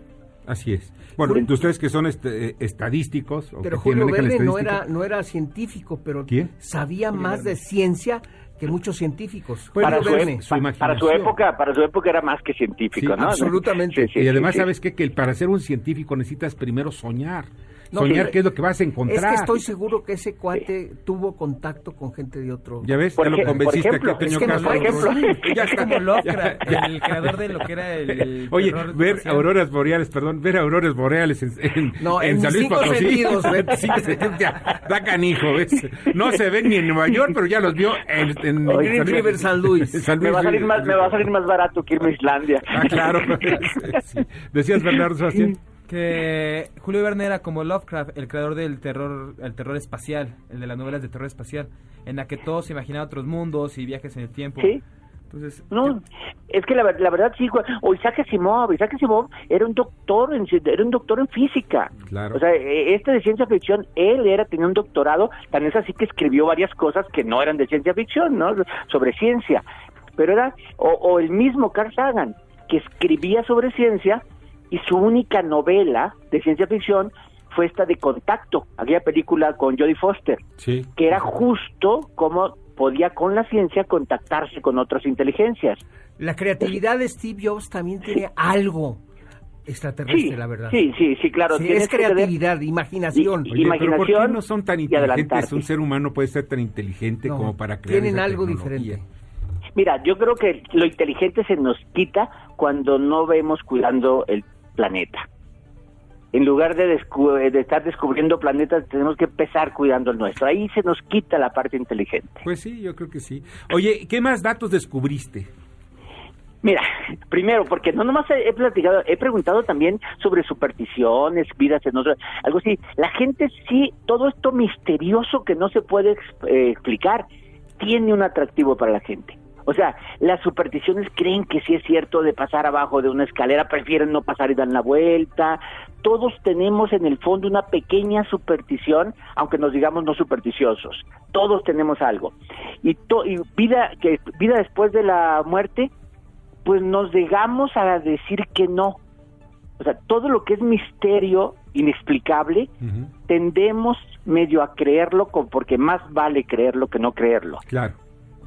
Así es. Bueno, de ustedes que son este, eh, estadísticos. o Pero que Julio Verne no era, no era científico, pero ¿Quién? sabía más de ciencia que muchos científicos. para, Julio su, Verne. ep- pa- para su época, para su época era más que científico, Sí, ¿no? absolutamente. Sí, sí, y además, sí, sí. ¿sabes qué? Que el- para ser un científico necesitas primero soñar. No, soñar que- qué es lo que vas a encontrar. Es que estoy seguro que ese cuate tuvo contacto con gente de otro. Ya ves, Por ya lo convenciste por ejemplo, aquí, es que Por ejemplo. Ya Ya es está. como Lovecraft, el creador de lo que era el Oye, ver espacial. auroras boreales, perdón, ver auroras boreales en, en, No, en San mis Luis da canijo, ¿ves? No se ven ni en Nueva York, pero ya los vio en, en Oye, en River, San Luis. en San me, va a salir más, me va a salir más barato que irme a Islandia. Ah, claro. Sí. Decías, Bernardo Sebastián. Que Julio Verne era como Lovecraft, el creador del terror, el terror espacial, el de las novelas de terror espacial, en la que todos se imaginaban otros mundos y viajes en el tiempo. Sí. Entonces, No, es que la, la verdad sí, o Isaac Asimov, Isaac Asimov era un doctor en, era un doctor en física. Claro. O sea, eh, este de ciencia ficción, él era, tenía un doctorado, tan es así que escribió varias cosas que no eran de ciencia ficción, ¿no? Sobre ciencia. Pero era, o, o el mismo Carl Sagan, que escribía sobre ciencia y su única novela de ciencia ficción fue esta de Contacto, aquella película con Jodie Foster Sí. que era justo como podía con la ciencia contactarse con otras inteligencias. La creatividad de Steve Jobs también tiene algo extraterrestre, Sí, la verdad. sí, sí, sí, claro, Sí, es tener- creatividad, imaginación. Y- Oye, pero ¿por qué no son tan inteligentes? Un ser humano puede ser tan inteligente No, como para crear tienen esa algo tecnología. diferente. Mira, yo creo que lo inteligente se nos quita cuando no vemos cuidando el planeta. En lugar de, descu- de estar descubriendo planetas, tenemos que empezar cuidando el nuestro. Ahí se nos quita la parte inteligente. Pues sí, yo creo que sí. Oye, ¿qué más datos descubriste? Mira, primero, porque no nomás he, platicado, he preguntado también sobre supersticiones, vidas en otro, algo así. La gente sí, todo esto misterioso que no se puede eh, explicar, tiene un atractivo para la gente. O sea, las supersticiones creen que sí es cierto de pasar abajo de una escalera, prefieren no pasar y dan la vuelta. Todos tenemos en el fondo una pequeña superstición, aunque nos digamos no supersticiosos. Todos tenemos algo. Y, to- y vida que vida después de la muerte, pues nos llegamos a decir que no. O sea, todo lo que es misterio inexplicable, tendemos medio a creerlo con- porque más vale creerlo que no creerlo. Claro.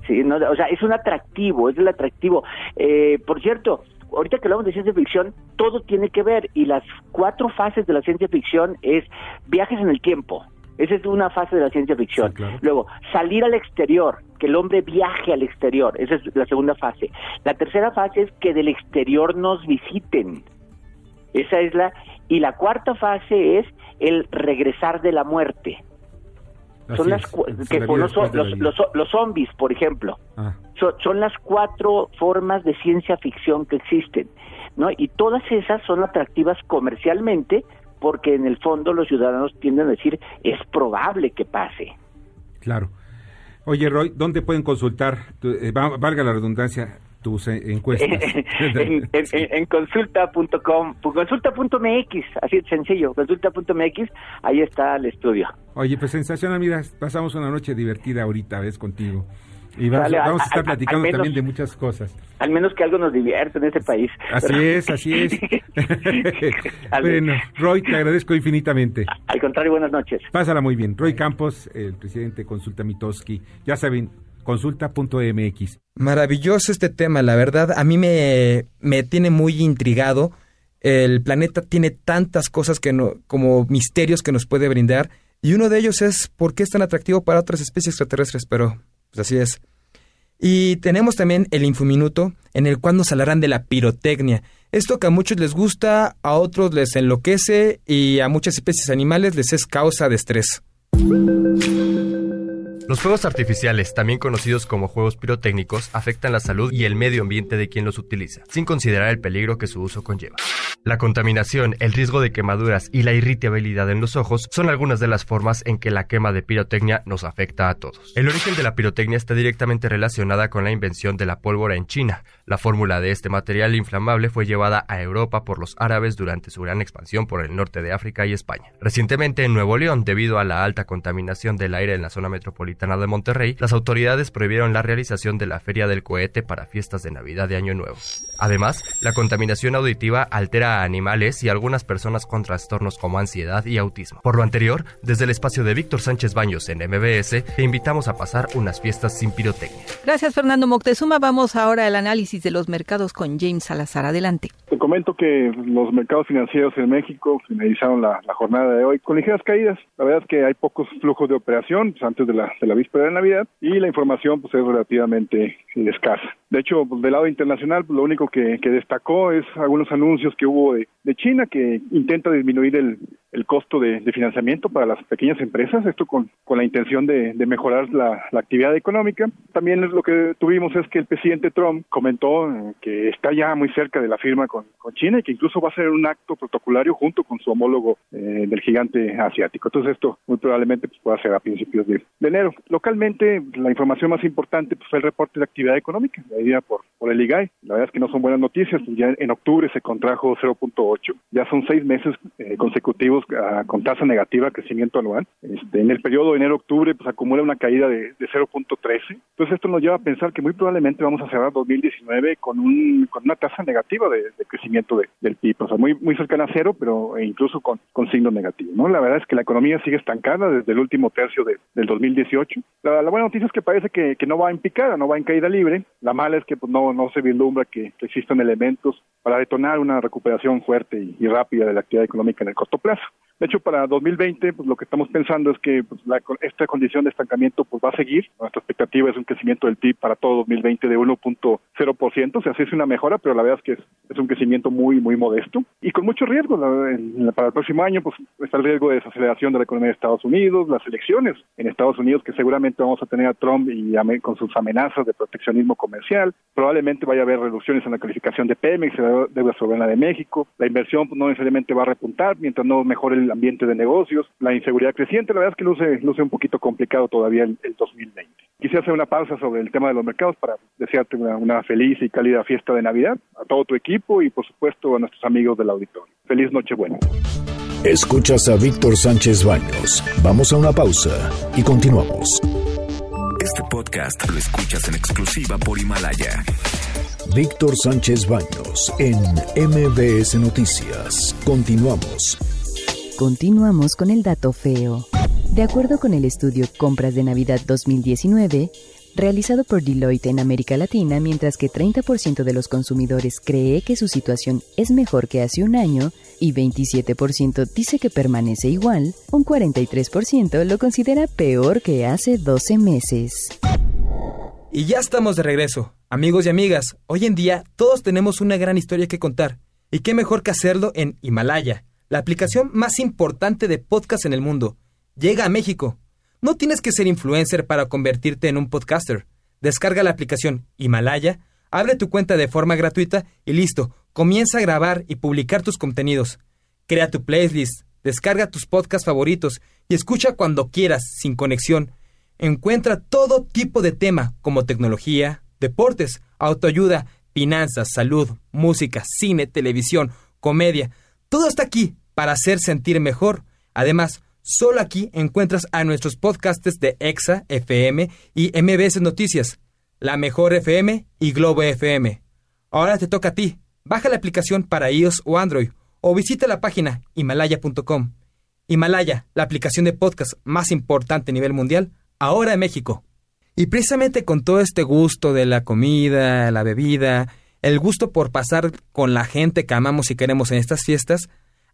Sí, no, o sea, es un atractivo, es el atractivo. Eh, por cierto, ahorita que hablamos de ciencia ficción, todo tiene que ver y las cuatro fases de la ciencia ficción es viajes en el tiempo. Esa es una fase de la ciencia ficción. Luego, salir al exterior, que el hombre viaje al exterior. Esa es la segunda fase. La tercera fase es que del exterior nos visiten. Esa es la... Y la cuarta fase es el regresar de la muerte. Son las es, que son los, los, los- los zombies, por ejemplo. Ah. Son, son las cuatro formas de ciencia ficción que existen, ¿no? Y todas esas son atractivas comercialmente porque en el fondo los ciudadanos tienden a decir es probable que pase. Claro. Oye, Roy, ¿dónde pueden consultar, tu- eh, va- valga la redundancia, tus encuestas? en, en- en- consulta.com, consulta.mx, así de sencillo, consulta.mx, ahí está el estudio. Oye, pues sensacional, mira, pasamos una noche divertida ahorita, ¿ves? Contigo. Y vamos, Dale, vamos a estar platicando menos- también de muchas cosas. Al menos que algo nos divierte en este país. Así es, así es. bueno, Roy, te agradezco infinitamente. Al contrario, buenas noches. Pásala muy bien. Roy Campos, el presidente de Consulta Mitoski. Ya saben, consulta.mx. Maravilloso este tema, la verdad, a mí me, me tiene muy intrigado. El planeta tiene tantas cosas que no, como misterios que nos puede brindar, y uno de ellos es por qué es tan atractivo para otras especies extraterrestres, pero pues así es. Y tenemos también el infominuto, en el cual nos hablarán de la pirotecnia. Esto que a muchos les gusta, a otros les enloquece y a muchas especies animales les es causa de estrés. Los fuegos artificiales, también conocidos como juegos pirotécnicos, afectan la salud y el medio ambiente de quien los utiliza, sin considerar el peligro que su uso conlleva. La contaminación, el riesgo de quemaduras y la irritabilidad en los ojos son algunas de las formas en que la quema de pirotecnia nos afecta a todos. El origen de la pirotecnia está directamente relacionada con la invención de la pólvora en China, La fórmula de este material inflamable fue llevada a Europa por los árabes durante su gran expansión por el norte de África y España. Recientemente en Nuevo León, debido a la alta contaminación del aire en la zona metropolitana de Monterrey, las autoridades prohibieron la realización de la Feria del Cohete para fiestas de Navidad de Año Nuevo. Además, la contaminación auditiva altera a animales y algunas personas con trastornos como ansiedad y autismo. Por lo anterior, desde el espacio de Víctor Sánchez Baños en MBS, te invitamos a pasar unas fiestas sin pirotecnia. Gracias, Fernando Moctezuma. Vamos ahora al análisis de los mercados con James Salazar. Adelante. Te comento que los mercados financieros en México finalizaron la, jornada de hoy con ligeras caídas. La verdad es que hay pocos flujos de operación pues, antes de la, de la víspera de Navidad y la información pues, es relativamente escasa. De hecho, pues, del lado internacional, pues, lo único que, destacó es algunos anuncios que hubo de, China que intenta disminuir el, costo de, financiamiento para las pequeñas empresas, esto con, la intención de, mejorar la, actividad económica. También lo que tuvimos es que el presidente Trump comentó eh, que está ya muy cerca de la firma con, China y que incluso va a ser un acto protocolario junto con su homólogo eh, del gigante asiático. Entonces esto muy probablemente pues, pueda ser a principios de, enero. Localmente, la información más importante pues, fue el reporte de actividad económica por, por el IGAI. La verdad es que no son buenas noticias, pues ya en octubre se contrajo 0.8, ya son seis meses eh, consecutivos con tasa negativa, crecimiento anual. Este, en el periodo de enero-octubre pues acumula una caída de, 0.13. Entonces esto nos lleva a pensar que muy probablemente vamos a cerrar 2019 con, un, con una tasa negativa de, crecimiento del PIB, o sea, muy, muy cercana a cero, pero incluso con, con signo negativo. ¿no? La verdad es que la economía sigue estancada desde el último tercio del 2018. La, buena noticia es que parece que, que no va en picada, no va en caída libre. La mala es que pues, no, no se vislumbra que, existan elementos para detonar una recuperación fuerte y, rápida de la actividad económica en el corto plazo. De hecho, para 2020, pues lo que estamos pensando es que pues, esta condición de estancamiento pues va a seguir. Nuestra expectativa es un crecimiento del PIB para todo 2020 de 1.0%, o sea, sí es una mejora, pero la verdad es que es, un crecimiento muy, muy modesto y con mucho riesgo. para el próximo año, pues está el riesgo de desaceleración de la economía de Estados Unidos, las elecciones en Estados Unidos, que seguramente vamos a tener a Trump y con sus amenazas de proteccionismo comercial, probablemente vaya a haber reducciones en la calificación de Pemex, la deuda soberana de México, la inversión pues, no necesariamente va a repuntar mientras no mejore el ambiente de negocios, la inseguridad creciente, la verdad es que luce, luce un poquito complicado todavía el, 2020. Quisiera hacer una pausa sobre el tema de los mercados para desearte una, feliz y cálida fiesta de Navidad a todo tu equipo y por supuesto a nuestros amigos del auditorio. Feliz Nochebuena. Escuchas a Víctor Sánchez Baños. Vamos a una pausa y continuamos. Este podcast lo escuchas en exclusiva por Himalaya. Víctor Sánchez Baños en MBS Noticias. Continuamos. Continuamos con el dato feo. De acuerdo con el estudio Compras de Navidad 2019, realizado por Deloitte en América Latina, mientras que 30% de los consumidores cree que su situación es mejor que hace un año y 27% dice que permanece igual, un 43% lo considera peor que hace 12 meses. Y ya estamos de regreso. Amigos y amigas, hoy en día todos tenemos una gran historia que contar. Y qué mejor que hacerlo en Himalaya, la aplicación más importante de podcast en el mundo. Llega a México. No tienes que ser influencer para convertirte en un podcaster. Descarga la aplicación Himalaya, abre tu cuenta de forma gratuita y listo, comienza a grabar y publicar tus contenidos. Crea tu playlist, descarga tus podcasts favoritos y escucha cuando quieras, sin conexión. Encuentra todo tipo de tema como tecnología, deportes, autoayuda, finanzas, salud, música, cine, televisión, comedia. Todo está aquí para hacer sentir mejor. Además, solo aquí encuentras a nuestros podcasts de EXA, FM y MBS Noticias, La Mejor FM y Globo FM. Ahora te toca a ti. Baja la aplicación para iOS o Android o visita la página himalaya.com. Himalaya, la aplicación de podcast más importante a nivel mundial, ahora en México. Y precisamente con todo este gusto de la comida, la bebida, el gusto por pasar con la gente que amamos y queremos en estas fiestas,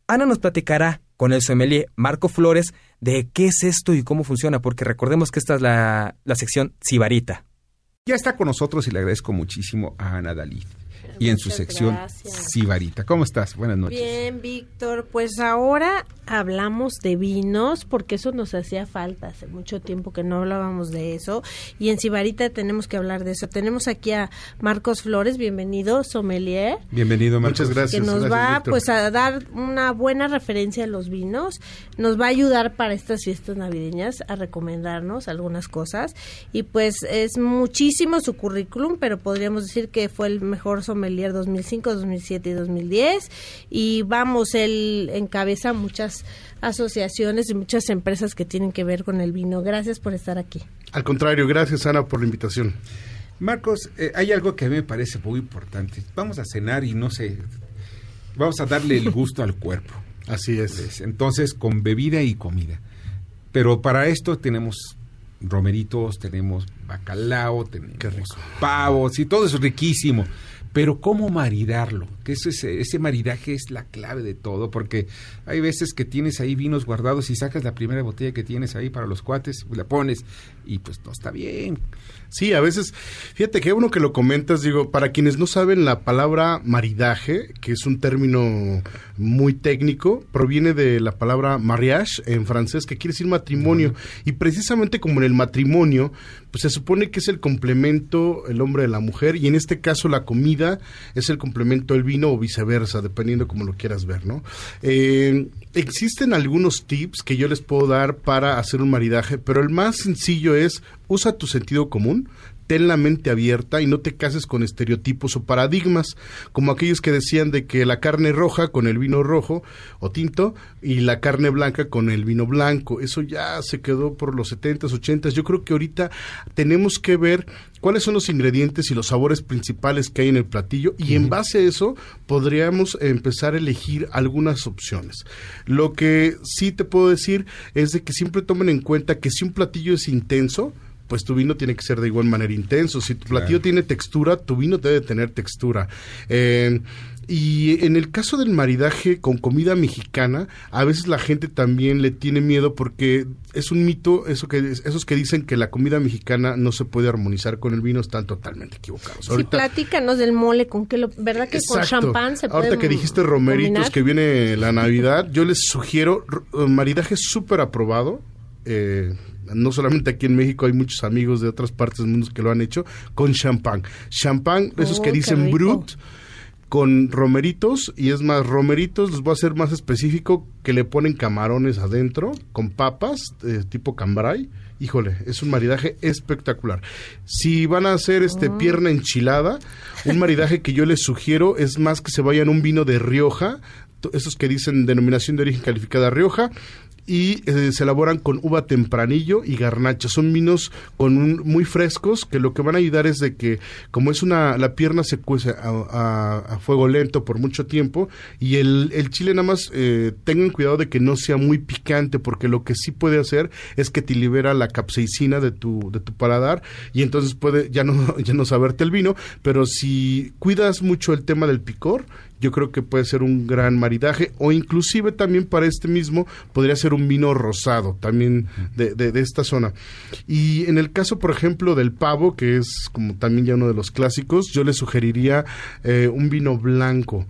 Ana nos platicará con el sommelier Marco Flores de qué es esto y cómo funciona, porque recordemos que esta es la, la sección Cibarita. Ya está con nosotros y le agradezco muchísimo a Ana Dalí. Y en su sección Sibarita. ¿Cómo estás? Buenas noches. Bien, Víctor. Pues ahora hablamos de vinos porque eso nos hacía falta. Hace mucho tiempo que no hablábamos de eso y en Sibarita tenemos que hablar de eso. Tenemos aquí a Marcos Flores, bienvenido, sommelier. Bienvenido, Muchas gracias. Que nos va pues a dar una buena referencia a los vinos, nos va a ayudar para estas fiestas navideñas a recomendarnos algunas cosas y pues es muchísimo su currículum, pero podríamos decir que fue el mejor sommelier 2005, 2007 y 2010 y vamos, él encabeza muchas asociaciones y muchas empresas que tienen que ver con el vino. Gracias por estar aquí. Al contrario, gracias Ana por la invitación. Marcos, eh, hay algo que a mí me parece muy importante. Vamos a cenar y no sé, vamos a darle el gusto al cuerpo. Así es. Entonces, con bebida y comida. Pero para esto tenemos romeritos, tenemos bacalao, tenemos pavos y todo es riquísimo. Pero ¿cómo maridarlo? Que ese, ese maridaje es la clave de todo, porque hay veces que tienes ahí vinos guardados y sacas la primera botella que tienes ahí para los cuates, la pones y pues no está bien. Sí, a veces, fíjate que uno que lo comentas, digo, para quienes no saben la palabra maridaje, que es un término muy técnico, proviene de la palabra mariage en francés, que quiere decir matrimonio. Y precisamente como en el matrimonio, pues se supone que es el complemento el hombre de la mujer, y en este caso la comida es el complemento del vino o viceversa, dependiendo como lo quieras ver, ¿no? Eh, existen algunos tips que yo les puedo dar para hacer un maridaje, pero el más sencillo es usa tu sentido común, ten la mente abierta y no te cases con estereotipos o paradigmas, como aquellos que decían de que la carne roja con el vino rojo o tinto y la carne blanca con el vino blanco. Eso ya se quedó por los 70s, 80s. Yo creo que ahorita tenemos que ver cuáles son los ingredientes y los sabores principales que hay en el platillo y en base a eso podríamos empezar a elegir algunas opciones. Lo que sí te puedo decir es de que siempre tomen en cuenta que si un platillo es intenso, pues tu vino tiene que ser de igual manera intenso. Si tu platillo tiene textura, tu vino debe tener textura. Eh, y en el caso del maridaje con comida mexicana, a veces la gente también le tiene miedo porque es un mito, eso que esos que dicen que la comida mexicana no se puede armonizar con el vino están totalmente equivocados. Sí, platícanos del mole, con qué lo, ¿verdad que con champán se puede Ahorita que dijiste romeritos que viene la Navidad, yo les sugiero maridaje súper aprobado. Eh, no solamente aquí en México, hay muchos amigos de otras partes del mundo que lo han hecho, con champán. Champán, esos que oh, dicen brut, con romeritos, y es más, romeritos, les voy a ser más específico, que le ponen camarones adentro, con papas, eh, tipo cambray. Híjole, es un maridaje espectacular. Si van a hacer este ah. pierna enchilada, un maridaje que yo les sugiero es más que se vayan un vino de Rioja, esos que dicen denominación de origen calificada Rioja, y eh, se elaboran con uva tempranillo y garnacha. Son vinos con un, muy frescos que lo que van a ayudar es de que como es una la pierna se cuece a, fuego lento por mucho tiempo y el, el chile nada más eh, tengan cuidado de que no sea muy picante porque lo que sí puede hacer es que te libera la capsaicina de tu de tu paladar y entonces puede ya no ya no saberte el vino, pero si cuidas mucho el tema del picor yo creo que puede ser un gran maridaje o inclusive también para este mismo podría ser un vino rosado también de, de, esta zona. Y en el caso, por ejemplo, del pavo, que es como también ya uno de los clásicos, yo le sugeriría eh, un vino blanco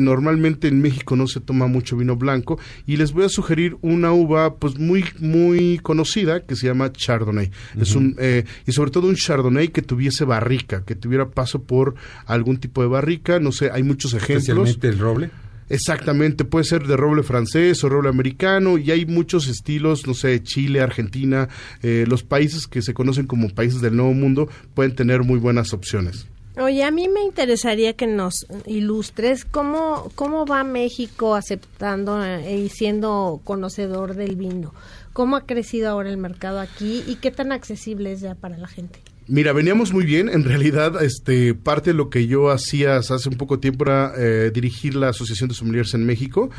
normalmente en México no se toma mucho vino blanco y les voy a sugerir una uva pues muy muy conocida que se llama Chardonnay. Es un eh, y sobre todo un Chardonnay que tuviese barrica, que tuviera paso por algún tipo de barrica, no sé, hay muchos ejemplos. Especialmente el roble. Exactamente, puede ser de roble francés o roble americano y hay muchos estilos, no sé, Chile, Argentina, eh, los países que se conocen como países del Nuevo Mundo pueden tener muy buenas opciones. Oye, a mí me interesaría que nos ilustres cómo, cómo va México aceptando eh, y siendo conocedor del vino. ¿Cómo ha crecido ahora el mercado aquí y qué tan accesible es ya para la gente? Mira, veníamos muy bien. En realidad, este, parte de lo que yo hacía hace un poco tiempo era eh, dirigir la Asociación de Sommeliers en México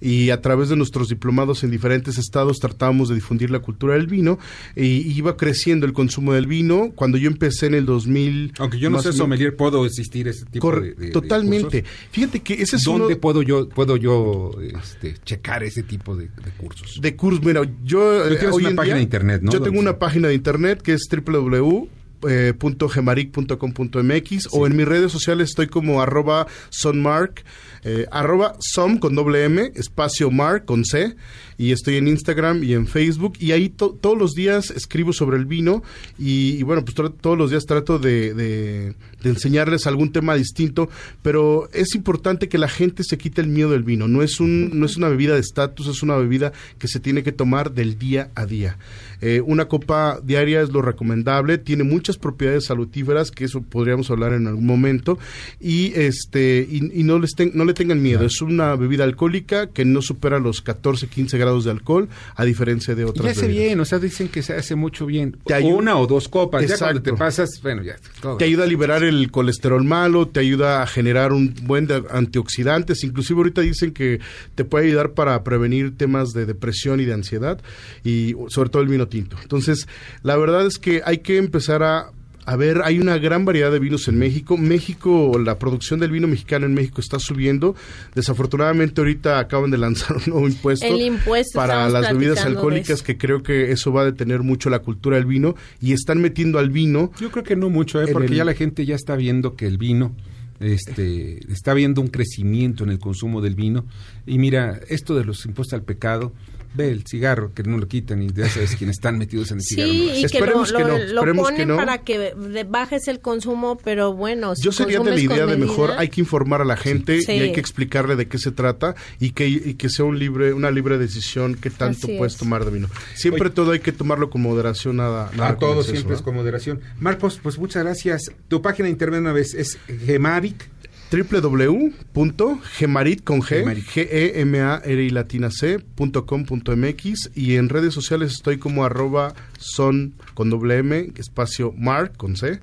y a través de nuestros diplomados en diferentes estados tratábamos de difundir la cultura del vino y iba creciendo el consumo del vino. Cuando yo empecé en el 2000... Aunque yo no sé sommelier, ¿puedo existir ese tipo de, Totalmente. Fíjate que ese es ¿Dónde puedo yo, puedo yo este, checar ese tipo de, cursos? De cursos, mira, yo... Tú tienes una página de internet, ¿no? Yo tengo una página de internet que es www eh, .gemaric.com.mx o en mis redes sociales estoy como arroba sonmark, eh, arroba som con doble M, espacio mark con C y estoy en Instagram y en Facebook y ahí todos los días escribo sobre el vino y, bueno, pues todos los días trato de, enseñarles algún tema distinto, pero es importante que la gente se quite el miedo del vino, no es, un, no es una bebida de estatus, es una bebida que se tiene que tomar del día a día. Eh, una copa diaria es lo recomendable, tiene muchas propiedades salutíferas, que eso podríamos hablar en algún momento, y este y, no, les le tengan miedo, es una bebida alcohólica que no supera los 14, 15 grados de alcohol, a diferencia de otras. Y hace bien, o sea, dicen que se hace mucho bien. Te una o dos copas, ya cuando te pasas, bueno, ya. Te ayuda a liberar el colesterol malo, te ayuda a generar un buen de antioxidantes, inclusive ahorita dicen que te puede ayudar para prevenir temas de depresión y de ansiedad, y sobre todo el vino tinto. Entonces, la verdad es que hay que empezar a a ver, hay una gran variedad de vinos en México. México, la producción del vino mexicano en México está subiendo. Desafortunadamente ahorita acaban de lanzar un nuevo impuesto, para las bebidas alcohólicas que creo que eso va a detener mucho la cultura del vino y están metiendo al vino. Yo creo que no mucho, ¿eh? porque ya la gente ya está viendo que el vino este, está viendo un crecimiento en el consumo del vino. Y mira, esto de los impuestos al pecado, ve el cigarro, que no lo quitan y ya sabes quiénes están metidos en el cigarro. Sí, y esperemos que, no, lo, ponen para que bajes el consumo, pero bueno. Yo sería de la idea de mejor hay que informar a la gente y hay que explicarle de qué se trata y que, y que sea un libre, una libre decisión que tanto puedes tomar de vino. Siempre todo hay que tomarlo con moderación, nada. nada a todo siempre es con moderación. Marcos, pues muchas gracias. Tu página de internet una vez es Gemaric www.gemarit con G, G E y en redes sociales estoy como arroba son con doble M espacio mark con C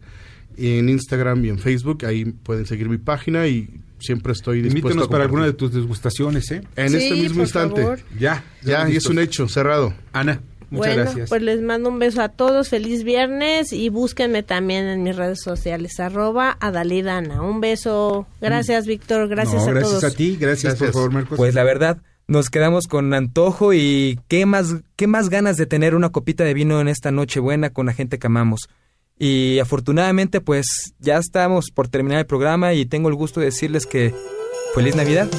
y en Instagram y en Facebook ahí pueden seguir mi página y siempre estoy dispuesto Invítenos para alguna de tus degustaciones, ¿eh? En este mismo instante. Ya, ya, y es un hecho, cerrado. Ana. Muchas bueno, gracias. pues les mando un beso a todos, feliz viernes y búsquenme también en mis redes sociales, arroba Adalidana. Un beso, gracias mm. Víctor, gracias a gracias todos. Gracias a ti, gracias, por favor Marcos. Pues la verdad, nos quedamos con antojo y qué más, qué más ganas de tener una copita de vino en esta noche buena con la gente que amamos. Y afortunadamente pues ya estamos por terminar el programa y tengo el gusto de decirles que feliz Navidad.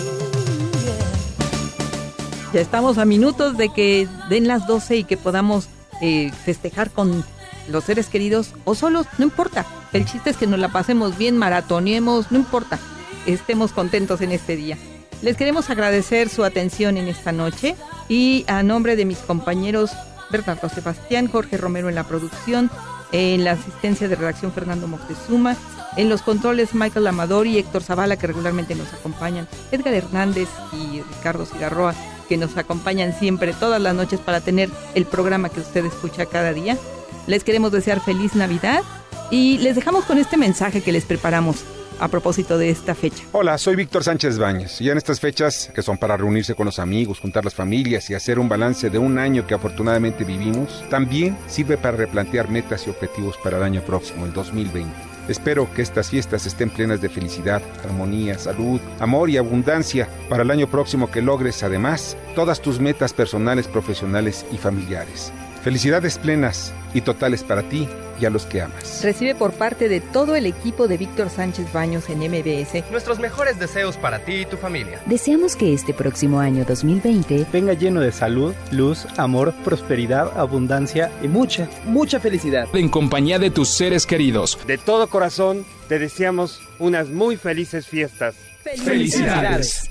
Ya estamos a minutos de que den las 12 y que podamos eh, festejar con los seres queridos o solos, no importa. El chiste es que nos la pasemos bien, maratoniemos, no importa. Estemos contentos en este día. Les queremos agradecer su atención en esta noche y a nombre de mis compañeros Bernardo Sebastián, Jorge Romero en la producción, en la asistencia de redacción Fernando Moctezuma, en los controles Michael Amador y Héctor Zavala que regularmente nos acompañan, Edgar Hernández y Ricardo Cigarroa que nos acompañan siempre todas las noches para tener el programa que usted escucha cada día. Les queremos desear feliz Navidad y les dejamos con este mensaje que les preparamos a propósito de esta fecha. Hola, soy Víctor Sánchez Baños y en estas fechas, que son para reunirse con los amigos, juntar las familias y hacer un balance de un año que afortunadamente vivimos, también sirve para replantear metas y objetivos para el año próximo, el 2020. Espero que estas fiestas estén plenas de felicidad, armonía, salud, amor y abundancia para el año próximo que logres además todas tus metas personales, profesionales y familiares. Felicidades plenas y totales para ti y a los que amas. Recibe por parte de todo el equipo de Víctor Sánchez Baños en MBS nuestros mejores deseos para ti y tu familia. Deseamos que este próximo año 2020 venga lleno de salud, luz, amor, prosperidad, abundancia y mucha, mucha felicidad. En compañía de tus seres queridos. De todo corazón, te deseamos unas muy felices fiestas. Felicidades.